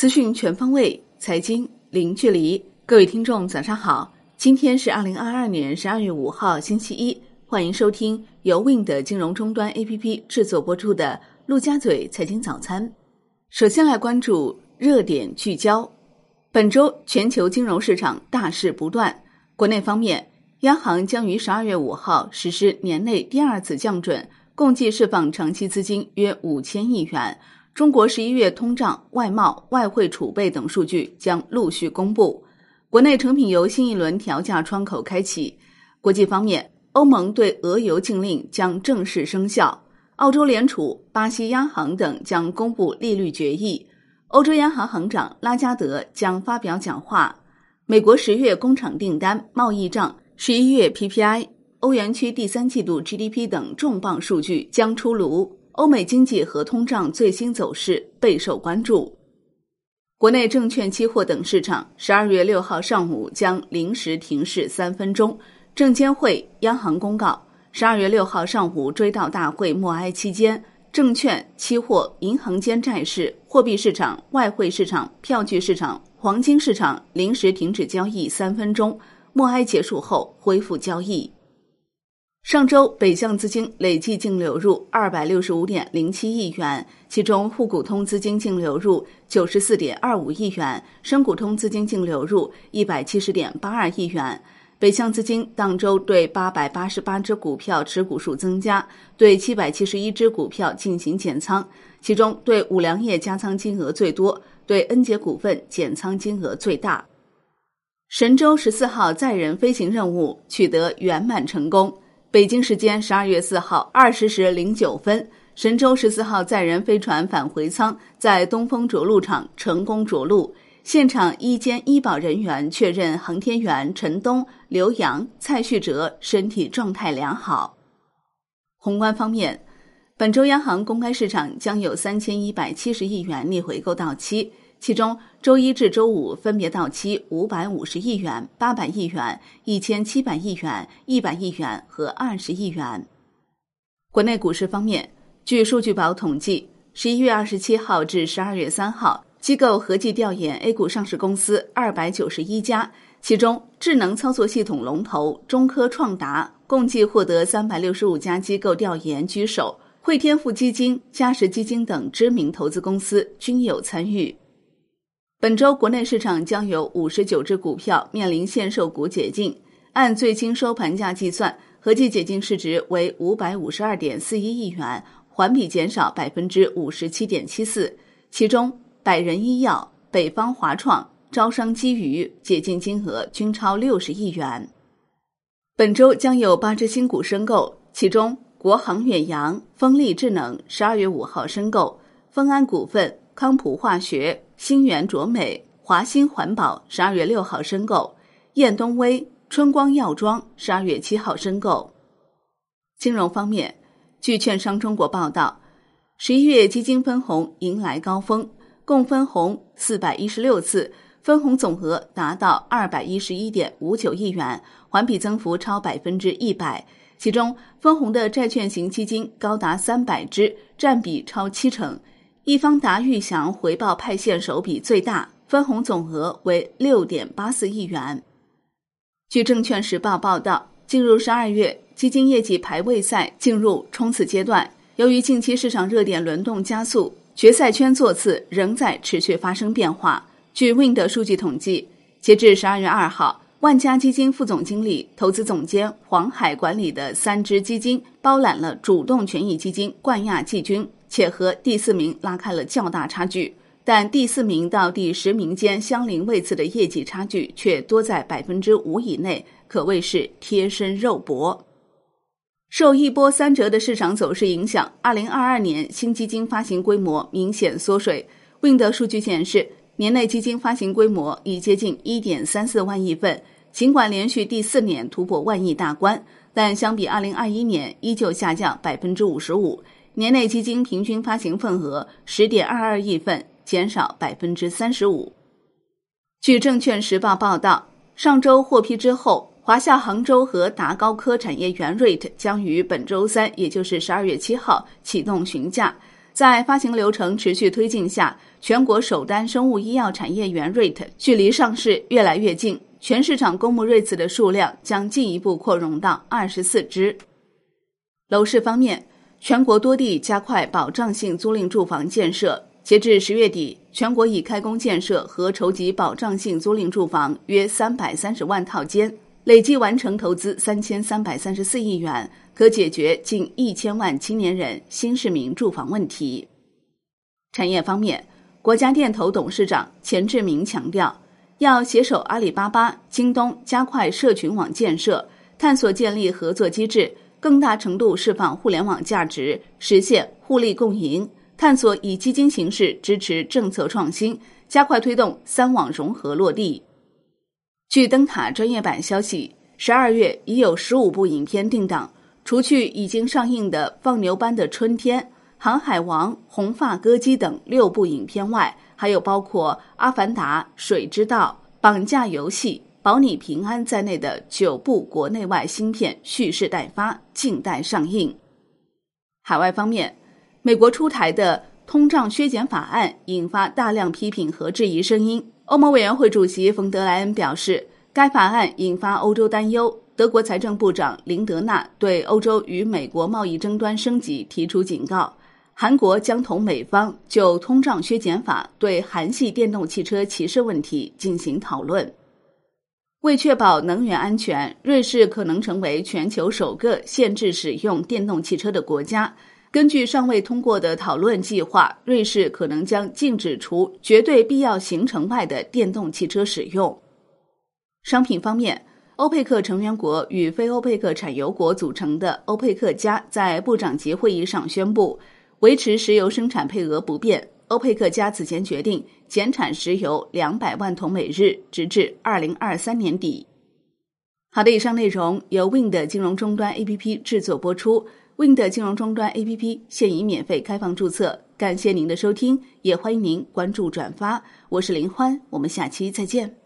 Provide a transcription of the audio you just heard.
资讯全方位，财经零距离。各位听众，早上好！今天是二零二二年十二月五号，星期一。欢迎收听由 Wind 金融终端 APP 制作播出的《陆家嘴财经早餐》。首先来关注热点聚焦。本周全球金融市场大事不断。国内方面，央行将于十二月五号实施年内第二次降准，共计释放长期资金约五千亿元。中国十一月通胀、外贸、外汇储备等数据将陆续公布。国内成品油新一轮调价窗口开启。国际方面，欧盟对俄油禁令将正式生效。澳洲联储、巴西央行等将公布利率决议。欧洲央行行长拉加德将发表讲话。美国十月工厂订单、贸易账、十一月 PPI、欧元区第三季度 GDP 等重磅数据将出炉。欧美经济和通胀最新走势备受关注。国内证券期货等市场十二月六号上午将临时停市三分钟。证监会、央行公告：十二月六号上午追悼大会默哀期间，证券、期货、银行间债市、货币市场、外汇市场、票据市场、黄金市场临时停止交易三分钟。默哀结束后恢复交易。上周北向资金累计净流入二百六十五点零七亿元，其中沪股通资金净流入九十四点二五亿元，深股通资金净流入一百七十点八二亿元。北向资金当周对八百八十八只股票持股数增加，对七百七十一只股票进行减仓，其中对五粮液加仓金额最多，对恩捷股份减仓金额最大。神舟十四号载人飞行任务取得圆满成功。北京时间十二月四号二十时零九分，神舟十四号载人飞船返回舱在东风着陆场成功着陆。现场医监医保人员确认，航天员陈冬、刘洋、蔡旭哲身体状态良好。宏观方面，本周央行公开市场将有三千一百七十亿元逆回购到期。其中，周一至周五分别到期五百五十亿元、八百亿元、一千七百亿元、一百亿元和二十亿元。国内股市方面，据数据宝统计，十一月二十七号至十二月三号，机构合计调研 A 股上市公司二百九十一家，其中智能操作系统龙头中科创达共计获得三百六十五家机构调研居首，汇添富基金、嘉实基金等知名投资公司均有参与。本周国内市场将有五十九只股票面临限售股解禁，按最新收盘价计算，合计解禁市值为五百五十二点四一亿元，环比减少百分之五十七点七四。其中，百人医药、北方华创、招商基娱解禁金额均超六十亿元。本周将有八只新股申购，其中国航远洋、风力智能十二月五号申购，丰安股份、康普化学。新源卓美、华兴环保十二月六号申购，燕东威、春光药妆十二月七号申购。金融方面，据券商中国报道，十一月基金分红迎来高峰，共分红四百一十六次，分红总额达到二百一十一点五九亿元，环比增幅超百分之一百。其中，分红的债券型基金高达三百只，占比超七成。易方达裕祥回报派现首笔最大，分红总额为六点八四亿元。据证券时报报道，进入十二月，基金业绩排位赛进入冲刺阶段。由于近期市场热点轮动加速，决赛圈座次仍在持续发生变化。据 Wind 数据统计，截至十二月二号，万家基金副总经理、投资总监黄海管理的三只基金包揽了主动权益基金冠亚季军。且和第四名拉开了较大差距，但第四名到第十名间相邻位次的业绩差距却多在百分之五以内，可谓是贴身肉搏。受一波三折的市场走势影响，二零二二年新基金发行规模明显缩水。Wind 数据显示，年内基金发行规模已接近一点三四万亿份，尽管连续第四年突破万亿大关，但相比二零二一年依旧下降百分之五十五。年内基金平均发行份额十点二二亿份，减少百分之三十五。据证券时报报道，上周获批之后，华夏杭州和达高科产业园 REIT 将于本周三，也就是十二月七号启动询价。在发行流程持续推进下，全国首单生物医药产业园 REIT 距离上市越来越近，全市场公募 REIT 的数量将进一步扩容到二十四只。楼市方面，全国多地加快保障性租赁住房建设。截至十月底，全国已开工建设和筹集保障性租赁住房约三百三十万套间，累计完成投资三千三百三十四亿元，可解决近一千万青年人新市民住房问题。产业方面，国家电投董事长钱志明强调，要携手阿里巴巴、京东，加快社群网建设，探索建立合作机制，更大程度释放互联网价值，实现互利共赢。探索以基金形式支持政策创新，加快推动三网融合落地。据灯塔专业版消息，十二月已有十五部影片定档，除去已经上映的《放牛班的春天》《航海王》《红发歌姬》等六部影片外，还有包括《阿凡达》《水之道》《绑架游戏》《保你平安》在内的九部国内外新片蓄势待发，静待上映。海外方面。美国出台的通胀削减法案引发大量批评和质疑声音。欧盟委员会主席冯德莱恩表示，该法案引发欧洲担忧。德国财政部长林德纳对欧洲与美国贸易争端升级提出警告。韩国将同美方就通胀削减法对韩系电动汽车歧视问题进行讨论。为确保能源安全，瑞士可能成为全球首个限制使用电动汽车的国家。根据尚未通过的讨论计划，瑞士可能将禁止除绝对必要行程外的电动汽车使用。商品方面，欧佩克成员国与非欧佩克产油国组成的欧佩克加在部长级会议上宣布，维持石油生产配额不变。欧佩克加此前决定减产石油两百万桶每日，直至二零二三年底。好的，以上内容由 Wind 金融终端 APP 制作播出。Wind 金融终端 APP 现已免费开放注册，感谢您的收听，也欢迎您关注转发。我是林欢，我们下期再见。